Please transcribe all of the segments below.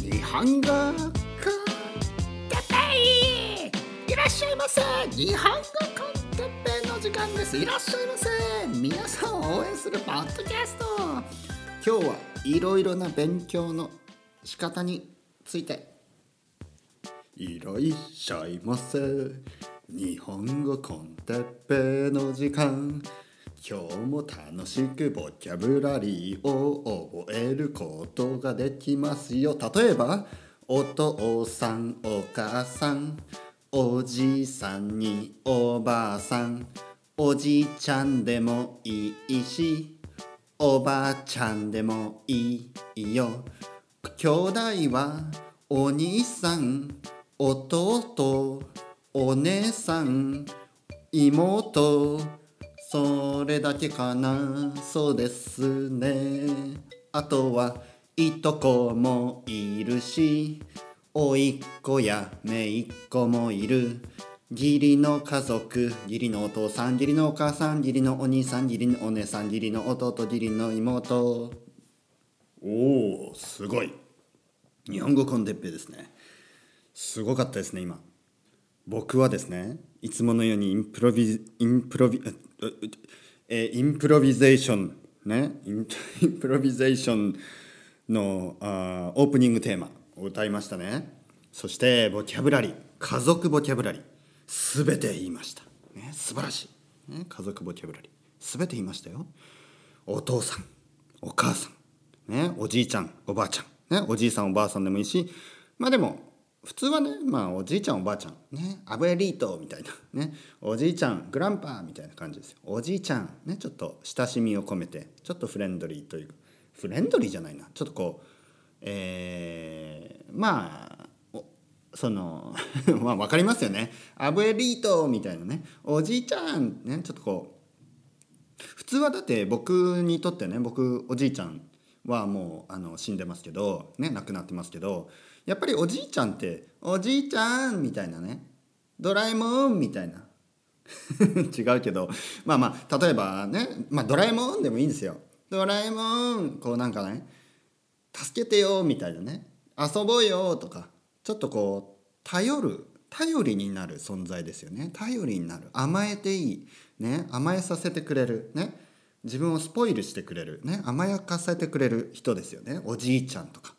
日本語コンテッペイいらっしゃいませ日本語コンテッペイの時間ですいらっしゃいませ皆さんを応援するポッドキャスト今日はいろいろな勉強の仕方についていらっしゃいませ日本語コンテッペイの時間。今日も楽しくボキャブラリーを覚えることができますよ。例えばお父さんお母さんおじいさんにおばあさん。おじいちゃんでもいいしおばあちゃんでもいいよ。兄弟はお兄さん弟お姉さん妹。それだけかな。そうですね。あとはいとこもいるしおいっ子やめいっ子もいる。義理の家族義理のお父さん義理のお母さん義理のお兄さん義理のお姉さん義理の弟義理の妹。おおすごい。日本語コンテッペですね。すごかったですね今。僕はですねいつものようにインプロビインプロビえインプロビゼーションね インプロビゼーションのあオープニングテーマを歌いましたね。そしてボキャブラリー家族ボキャブラリー全て言いました、ね、素晴らしい、ね、家族ボキャブラリー全て言いましたよ。お父さんお母さん、ね、おじいちゃんおばあちゃん、ね、おじいさんおばあさんでもいいしまあでも普通はねまあおじいちゃんおばあちゃんねアブエリートみたいなねおじいちゃんグランパーみたいな感じですよ。おじいちゃんねちょっと親しみを込めてちょっとフレンドリーというフレンドリーじゃないなちょっとこうえー、まあその まあ分かりますよね。アブエリートみたいなねおじいちゃんねちょっとこう普通はだって僕にとってね僕おじいちゃんはもうあの死んでますけどね亡くなってますけどやっぱりおじいちゃんって「おじいちゃん」みたいなね「ドラえもん」みたいな。違うけどまあまあ例えばね、まあ、ドラえもんでもいいんですよ。ドラえもんこうなんかね「助けてよ」みたいなね「遊ぼうよ」とかちょっとこう頼る頼りになる存在ですよね。頼りになる。甘えていい、ね、甘えさせてくれる。ね自分をスポイルしてくれる、ね、甘やかせてくれる人ですよね。おじいちゃんとか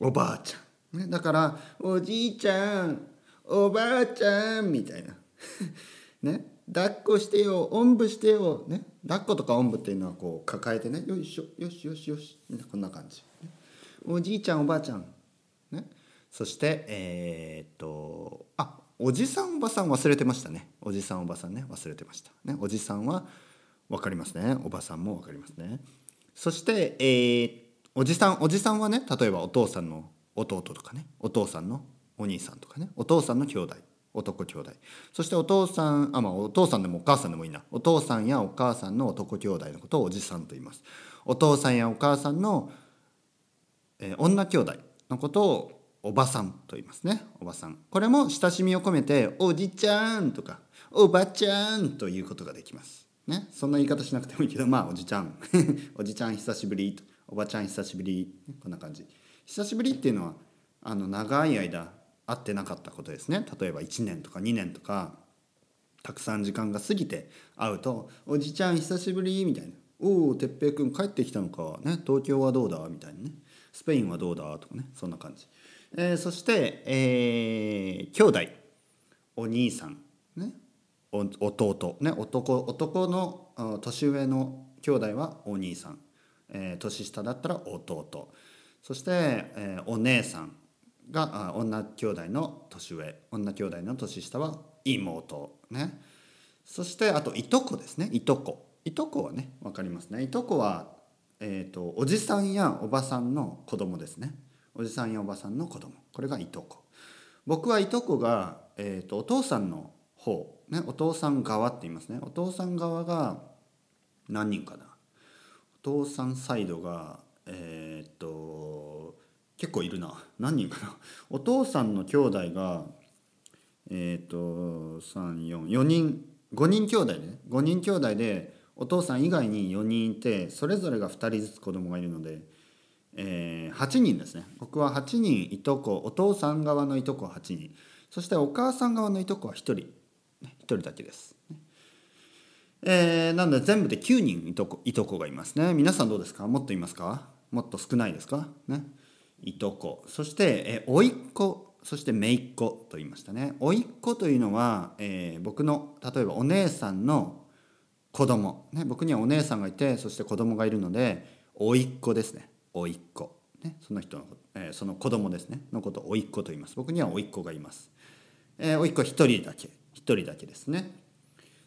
おばあちゃん。ね、だからおじいちゃんおばあちゃんみたいな。ね抱っこしてよおんぶしてよ、ね、抱っことかおんぶっていうのはこう抱えてねよいしょよしよしよしこんな感じ、ね、おじいちゃんおばあちゃん、ね、そしてえー、っとあおじさんおばさん忘れてましたね。おじさんおばさんね忘れてました、ね、おじさんは分かりますね。おばさんも分かりますね。そしてえー、おじさんおじさんはね例えばお父さんの弟とかねお父さんのお兄さんとかねお父さんの兄弟男兄弟。そしてお父さんあまあお父さんでもお母さんでもいいな。お父さんやお母さんの男兄弟のことをおじさんと言います。お父さんやお母さんの、えー、女兄弟のことをおばさんと言いますね。おばさん。これも親しみを込めておじちゃんとかおばちゃんということができます。ね。そんな言い方しなくてもいいけどまあおじちゃん。おじちゃん久しぶりおばちゃん久しぶり。こんな感じ。久しぶりっていうのはあの長い間会ってなかったことですね。例えば1年とか2年とかたくさん時間が過ぎて会うと「おじちゃん久しぶり」みたいな「おお哲平君帰ってきたのか、ね、東京はどうだ?」みたいなね「スペインはどうだ?」とかね。そんな感じ、えー、そして、えー、兄弟。お兄さん、ね、弟、ね、男男の年上の兄弟はお兄さん、えー、年下だったら弟。そして、えー、お姉さんが女兄弟の年上女兄弟の年下は妹ね。そしてあといとこですね。いとこ。いとこはね分かりますね。いとこは、えーと、おじさんやおばさんの子供ですね。おじさんやおばさんの子供。これがいとこ。僕はいとこが、えーと、お父さんの方、ね、お父さん側って言いますね。お父さん側が何人かなお父さんサイドがえー、っと結構いるな。何人かな。お父さんの兄弟がえー、っと344人。5人兄弟ね。5人兄弟でお父さん以外に4人いてそれぞれが2人ずつ子供がいるので、えー、8人ですね。僕は8人いとこお父さん側のいとこは8人。そしてお母さん側のいとこは1人。1人だけです。えー、なので全部で9人いとこいとこがいますね。皆さんどうですか？もっといますか？もっと少ないですか？ね。いとこ。そして、えー、甥っ子そして姪っ子と言いましたね。甥っ子というのは、えー、僕の例えばお姉さんの子供。ね僕にはお姉さんがいてそして子供がいるので甥っ子ですね。甥っ子。ねその人の、えー、その子供ですね。のことを甥っ子と言います。僕には甥っ子がいます、えー、甥っ子一人だけ。一人だけですね。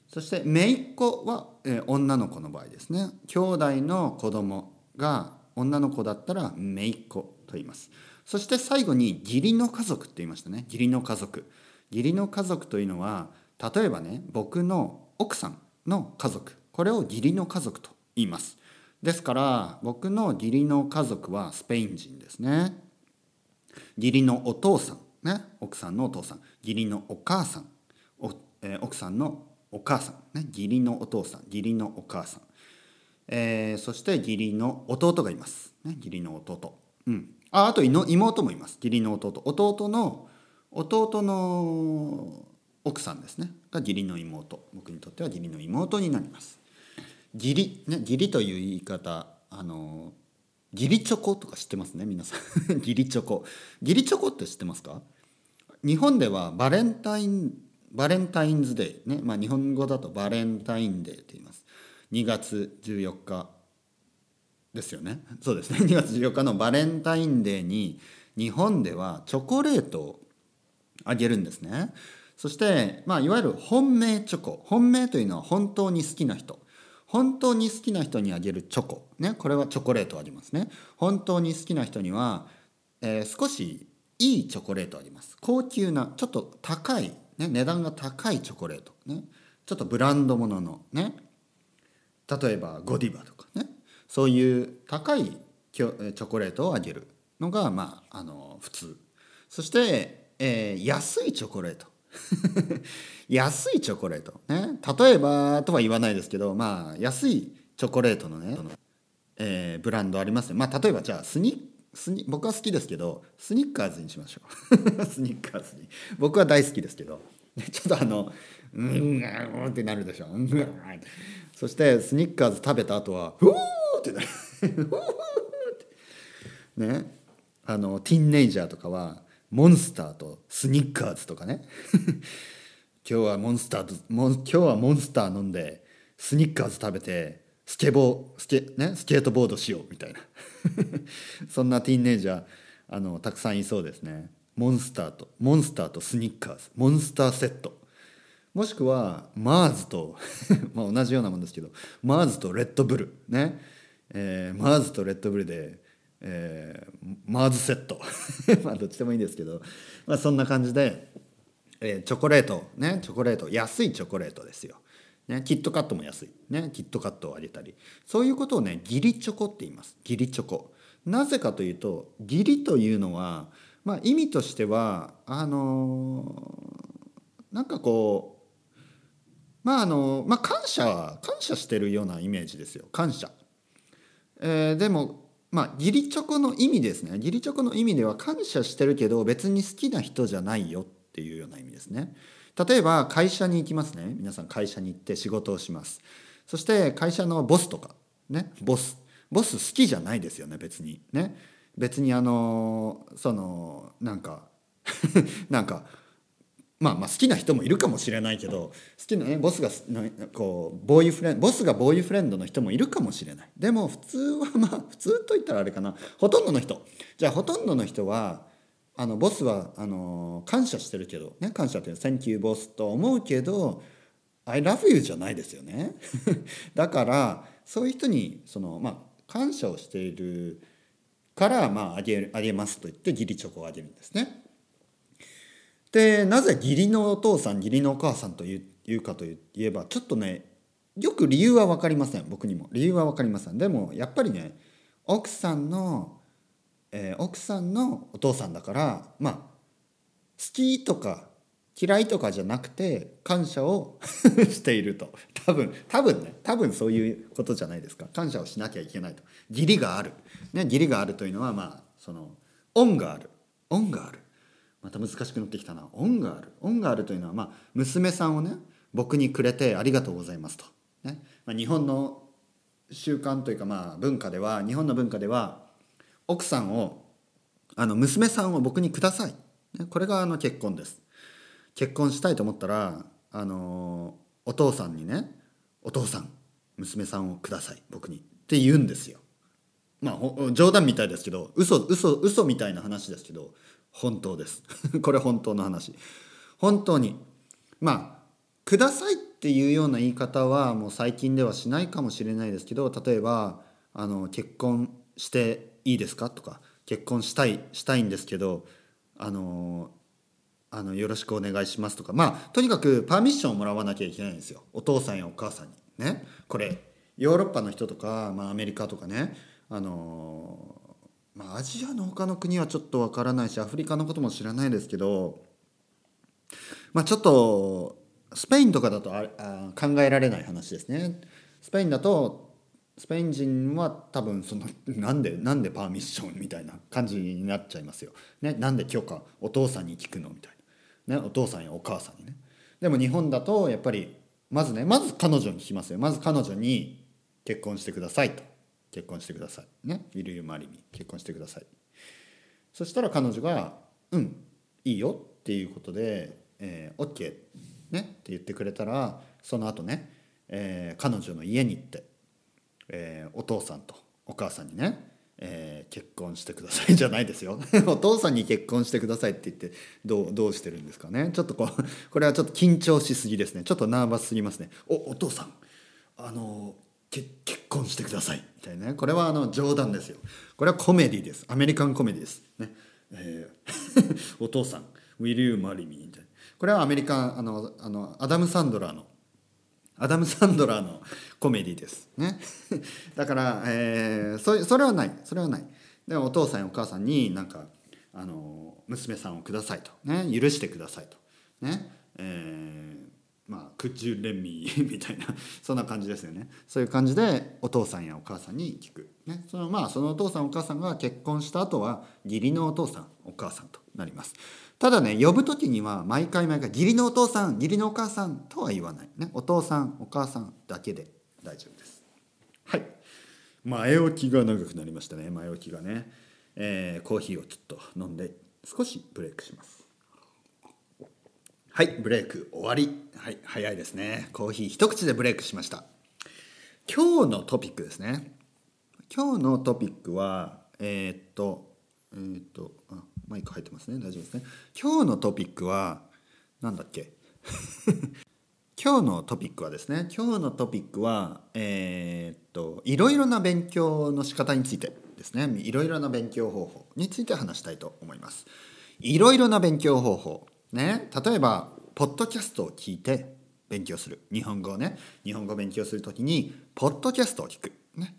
そして姪っ子は、えー、女の子の場合ですね。兄弟の子供が女の子だったら姪っ子と言います。そして最後に義理の家族って言いましたね。義理の家族。義理の家族というのは例えばね僕の奥さんの家族。これを義理の家族と言います。ですから僕の義理の家族はスペイン人ですね。義理のお父さんね。奥さんのお父さん。義理のお母さん。お、えー、奥さんのお母さん、ね、義理のお父さん義理のお母さん、えー、そして義理の弟がいます、ね、義理の弟、うん、ああと妹もいます。義理の弟。弟の弟の奥さんですね。が義理の妹。僕にとっては義理の妹になります。義理ね義理という言い方あの義理チョコとか知ってますね皆さん。義理チョコ。義理チョコって知ってますか？日本ではバレンタインバレンタインズデーね、まあ、日本語だとバレンタインデーと言います。2月14日ですよね。そうですね。2月14日のバレンタインデーに日本ではチョコレートをあげるんですね。そして、まあ、いわゆる本命チョコ。本命というのは本当に好きな人。本当に好きな人にあげるチョコね。これはチョコレートありますね。本当に好きな人には、えー、少しいいチョコレートあります。高級なちょっと高いね、値段が高いチョコレート、ね、ちょっとブランドもの。のね。例えばゴディバとか。ね。そういう高いチョコレートをあげるのがまああの普通。そして、えー、安いチョコレート。安いチョコレート。ね。例えばとは言わないですけどまあ安いチョコレートのねえー、ブランドありますねまあ例えばじゃあスニスニ僕は好きですけどスニッカーズにしましょう。スニッカーズに。僕は大好きですけど。ちょっとあのうんうんってなるでしょう。んそしてスニッカーズ食べた後はふーってなる。ね。あのティンネイジャーとかはモンスターとスニッカーズとかね。今日はモンスターと今日はモンスター飲んでスニッカーズ食べてスケボースケ,、ね、スケートボードしようみたいな。そんなティーンネイジャーあのたくさんいそうですね。モンスターとモンスターとスニッカーズ。モンスターセット。もしくはマーズと まあ同じようなもんですけどマーズとレッドブル。ね、えー、マーズとレッドブルで、えー、マーズセット。まあどっちでもいいんですけど、まあ、そんな感じで、えー、チョコレート。ね。チョコレート。安いチョコレートですよ。ね、キットカットも安い、ね、キットカットをあげたり。そういうことをね義理チョコって言います。義理チョコ。なぜかというと義理というのは、まあ、意味としてはあのー、なんかこうまああのまあ感謝感謝してるようなイメージですよ。感謝、えー、でもまあ義理チョコの意味ですね。義理チョコの意味では感謝してるけど別に好きな人じゃないよっていうような意味ですね。例えば会社に行きますね。皆さん会社に行って仕事をします。そして会社のボスとかねボス。ボス好きじゃないですよね別に。ね。別にあのそのなんか なんかまあまあ好きな人もいるかもしれないけど好きなねボスがこうボーイフレンドボスがボーイフレンドの人もいるかもしれない。でも普通はまあ普通と言ったらあれかな。ほとんどの人。じゃあほとんどの人はあのボスはあの感謝してるけどね感謝っていうのは「Thank you ボス」と思うけど「I love you」じゃないですよね。だからそういう人にそのまあ感謝をしているからまああげあげますと言って義理チョコをあげるんですね。でなぜ義理のお父さん義理のお母さんといういうかといえばちょっとねよく理由は分かりません僕にも。理由は分かりません。でもやっぱりね奥さんのえー、奥さんのお父さんだからまあ好きとか嫌いとかじゃなくて感謝を していると。多分多分ね多分そういうことじゃないですか。感謝をしなきゃいけないと。義理がある、ね、義理があるというのはまあその恩がある。恩がある。また難しくなってきたな。恩がある。恩があるというのは、まあ、娘さんをね僕にくれてありがとうございますと、ね。まあ、日本の習慣というかまあ文化では日本の文化では奥さんをあの娘さんを僕にください、これがあの結婚です。結婚したいと思ったらあのお父さんにね「お父さん娘さんをください。僕に」って言うんですよ。まあ冗談みたいですけど嘘嘘嘘みたいな話ですけど本当です。これ本当の話。本当にまあくださいっていうような言い方はもう最近ではしないかもしれないですけど例えばあの結婚していいですか？とか結婚したいしたいんですけどあのあのよろしくお願いしますとか。まあとにかくパーミッションをもらわなきゃいけないんですよ。お父さんやお母さんに。ね。これヨーロッパの人とか、まあ、アメリカとかね。あのまあアジアの他の国はちょっとわからないしアフリカのことも知らないですけどまあちょっとスペインとかだとああ考えられない話ですね。スペインだとスペイン人は多分その なんでなんでパーミッションみたいな感じになっちゃいますよ、ね、なんで許可お父さんに聞くのみたいな、ね、お父さんやお母さんにね。でも日本だとやっぱりまずねまず彼女に聞きますよ。まず彼女に結婚してくださいと。結婚してください。ね「Will you marry me」結婚してください。そしたら彼女が「うんいいよ」っていうことで「えー、OK」ねって言ってくれたらその後ね、えー、彼女の家に行って、えー、お父さんとお母さんにねえー、結婚してくださいじゃないですよ。お父さんに結婚してくださいって言ってどうどうしてるんですかね。ちょっとこう これはちょっと緊張しすぎですね。ちょっとナーバスすぎますね。おお父さんあの結婚してください。みたいなね。これはあの冗談ですよ。これはコメディです。アメリカンコメディです。ね。えー、お父さん Will you marry me? みたいな。これはアメリカンあのあのアダム・サンドラーのアダム・サンドラーのコメディです。ね。だから、えー、そそれはない。それはない。でもお父さんやお母さんになんかあの娘さんをくださいと。ね。許してくださいと。ね。えー、まあ「Could you let me みたいなそんな感じですよね。そういう感じでお父さんやお母さんに聞く、ね、そのまあそのお父さんお母さんが結婚した後は義理のお父さんお母さんとなりますただね呼ぶ時には毎回毎回義理のお父さん義理のお母さんとは言わない。ねお父さんお母さんだけで大丈夫です。はい。前置きが長くなりましたね。前置きがね、えー、コーヒーをちょっと飲んで少しブレイクします。はいブレイク終わり。はい早いですね。コーヒー一口でブレイクしました。今日のトピックですね。今日のトピックはえー、っとえー、っとあマイク入ってますね。大丈夫ですね。今日のトピックは何だっけ？今日のトピックはですね今日のトピックはえー、っといろいろな勉強の仕方についてですね。いろいろな勉強方法について話したいと思います。いろいろな勉強方法ね。例えばポッドキャストを聞いて勉強する。日本語をね。日本語を勉強するときにポッドキャストを聞くね。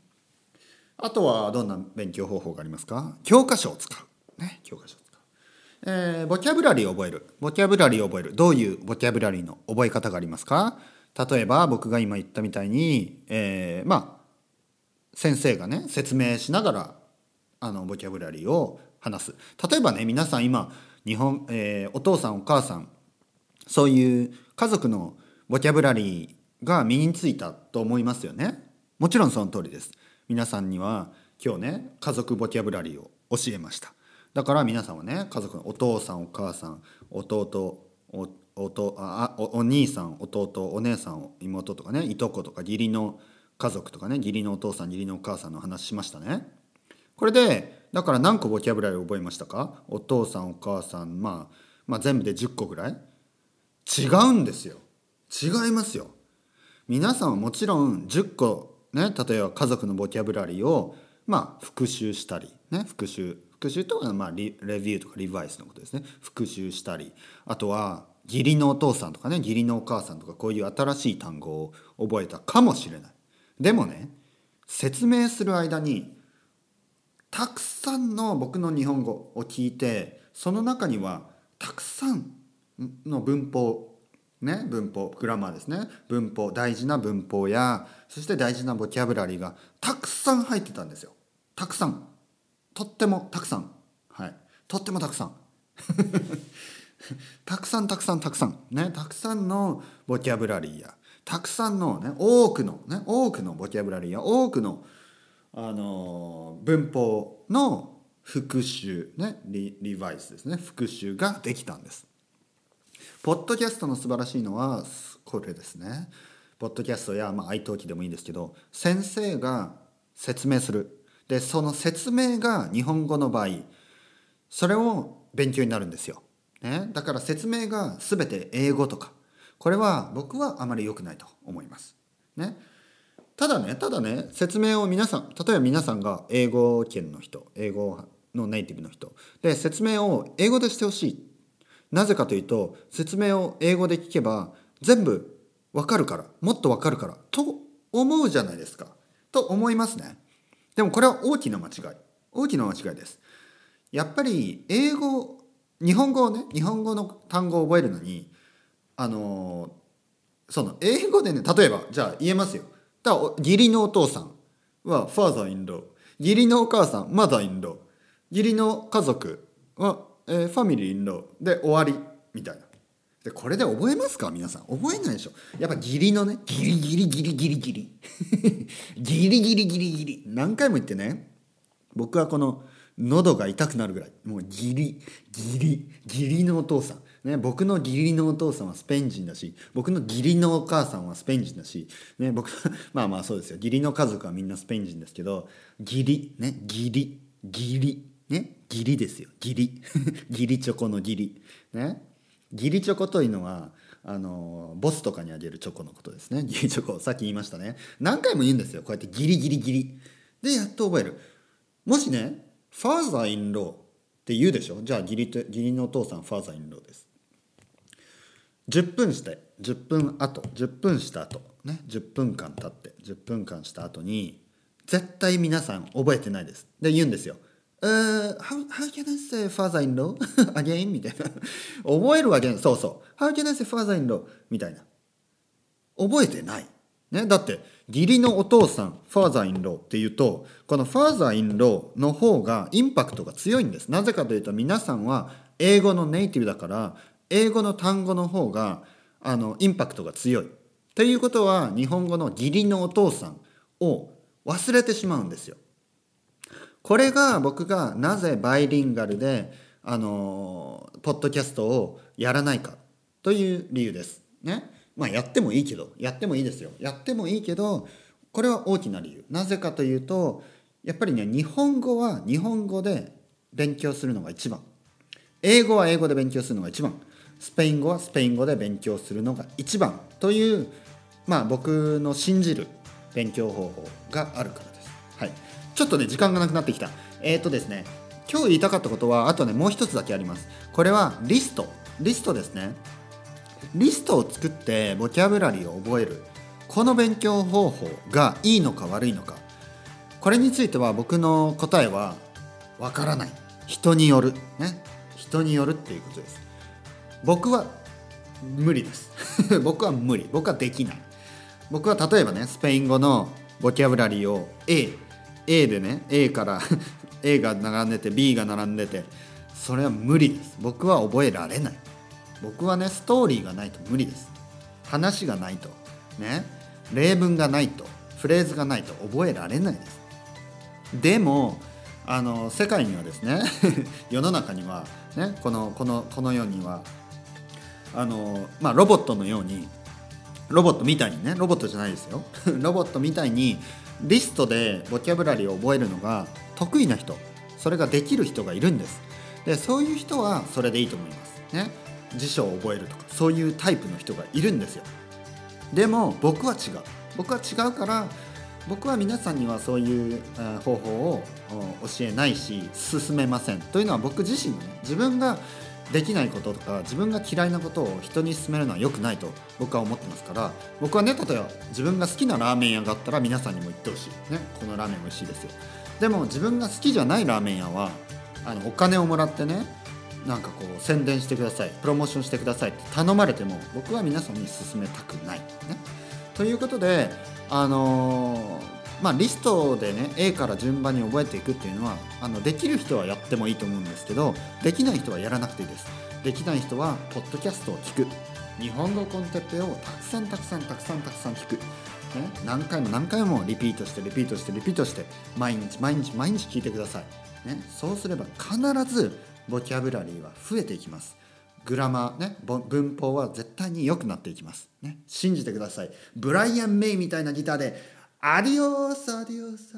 あとはどんな勉強方法がありますか？教科書を使う。ね、教科書使う。えー、ボキャブラリーを覚える。ボキャブラリーを覚える。どういうボキャブラリーの覚え方がありますか？例えば僕が今言ったみたいに、えー、まあ、先生がね、説明しながら、あの、ボキャブラリーを話す。例えばね、皆さん今、日本、えー、お父さんお母さん、そういう家族のボキャブラリーが身についたと思いますよね。もちろんその通りです。皆さんには今日ね、家族ボキャブラリーを教えました。だから皆さんはね家族のお父さんお母さん弟おおあおお兄さん弟お姉さん妹とかねいとことか義理の家族とかね義理のお父さん義理のお母さんの話しましたね。これでだから何個ボキャブラリー覚えましたか？お父さんお母さん、まあ、まあ全部で10個ぐらい？違うんですよ。違いますよ。皆さんはもちろん10個ね例えば家族のボキャブラリーをまあ復習したりね復習復習とはまあレビューとかリバイスのことですね。復習したりあとは義理のお父さんとかね義理のお母さんとかこういう新しい単語を覚えたかもしれない。でもね説明する間にたくさんの僕の日本語を聞いてその中にはたくさんの文法ね文法グラマーですね。文法大事な文法やそして大事なボキャブラリーがたくさん入ってたんですよ。たくさん。とってもたくさん。はい。とってもたくさん。たくさんたくさんたくさん。ね。たくさんのボキャブラリーや。たくさんのね多くのね。多くのボキャブラリーや。多くのあの文法の復習ね。リリバイスですね。復習ができたんです。ポッドキャストの素晴らしいのはこれですね。ポッドキャストや、まあ、愛登記でもいいんですけど先生が説明する。でその説明が日本語の場合それを勉強になるんですよ、ね、だから説明が全て英語とかこれは僕はあまり良くないと思います。ね、ただねただね説明を皆さん例えば皆さんが英語圏の人英語のネイティブの人で説明を英語でしてほしい。なぜかというと説明を英語で聞けば全部わかるからもっとわかるからと思うじゃないですか。と思いますね。でもこれは大きな間違い。大きな間違いです。やっぱり英語日本語をね日本語の単語を覚えるのにあのその英語でね例えばじゃあ言えますよ。だから義理のお父さんはファーザーインロー義理のお母さんマザーインロー義理の家族は、えー、ファミリーインローで終わりみたいな。でこれで覚えますか？皆さん。覚えないでしょ。やっぱ義理のね。ギリギリギリギリギリ。ギリギリギリギリ。何回も言ってね。僕はこの喉が痛くなるぐらい。もうギリギリギリのお父さん。ね、僕の義理のお父さんはスペイン人だし僕の義理のお母さんはスペイン人だし、ね、僕 まあまあそうですよ。義理の家族はみんなスペイン人ですけど義理。ね義理。義理。ね義理ですよ。義理。義理チョコの義理。ね。義理チョコというのはあのボスとかにあげるチョコのことですね。義理チョコさっき言いましたね。何回も言うんですよ。こうやってギリギリギリ。でやっと覚える。もしねファーザーインローって言うでしょ？じゃあ義理と義理のお父さんファーザーインローです。10分して10分後10分した後ね。10分間経って10分間した後に絶対皆さん覚えてないです。で言うんですよ「Uh, how, how can I say father-in-law again?」みたいな覚えるわけそうそう「How can I say father-in-law?」みたいな覚えてないね、だって義理のお父さんファーザーインローっていうとこのファーザーインローの方がインパクトが強いんですなぜかというと皆さんは英語のネイティブだから英語の単語の方があのインパクトが強い。ということは日本語の義理のお父さんを忘れてしまうんですよ。これが僕がなぜバイリンガルであのポッドキャストをやらないかという理由です。ね。まあやってもいいけどやってもいいですよ。やってもいいけどこれは大きな理由。なぜかというとやっぱりね日本語は日本語で勉強するのが一番。英語は英語で勉強するのが一番。スペイン語はスペイン語で勉強するのが一番というまあ僕の信じる勉強方法があるからです。はい。ちょっとね時間がなくなってきた。えっ、ー、とですね今日言いたかったことはあとねもう一つだけあります。これはリスト。リストですね。リストを作ってボキャブラリーを覚える。この勉強方法がいいのか悪いのか。これについては僕の答えはわからない。人による。ね。人によるっていうことです。僕は無理です。僕は無理。僕はできない。僕は例えばねスペイン語のボキャブラリーを A A でね A から A が並んでて B が並んでてそれは無理です。僕は覚えられない。僕はねストーリーがないと無理です。話がないとね例文がないとフレーズがないと覚えられないです。でもあの世界にはですね 世の中にはねこのこのこの世にはあのまあロボットのようにロボットみたいにねロボットじゃないですよ。ロボットみたいにリストでボキャブラリーを覚えるのが得意な人それができる人がいるんです。でそういう人はそれでいいと思います。ね。辞書を覚えるとかそういうタイプの人がいるんですよ。でも僕は違う。僕は違うから僕は皆さんにはそういう方法を教えないし進めません。というのは僕自身のね自分ができないこととか自分が嫌いなことを人に勧めるのは良くないと僕は思ってますから僕はね例えば自分が好きなラーメン屋があったら皆さんにも言ってほしい。ねこのラーメン美味しいですよ。でも自分が好きじゃないラーメン屋はあのお金をもらってねなんかこう宣伝してくださいプロモーションしてくださいって頼まれても僕は皆さんに勧めたくない。ね。ということであのー、まあ、リストでね A から順番に覚えていくっていうのはあのできる人はやってもいいと思うんですけどできない人はやらなくていいです。できない人はポッドキャストを聞く。日本語コンテッペをたくさんたくさんたくさんたくさん聞く、ね、何回も何回もリピートしてリピートしてリピートして毎日毎日毎日聞いてください、ね、そうすれば必ずボキャブラリーは増えていきます。グラマーね文法は絶対に良くなっていきます、ね、信じてください。ブライアン・メイみたいなギターでアディオスアディオス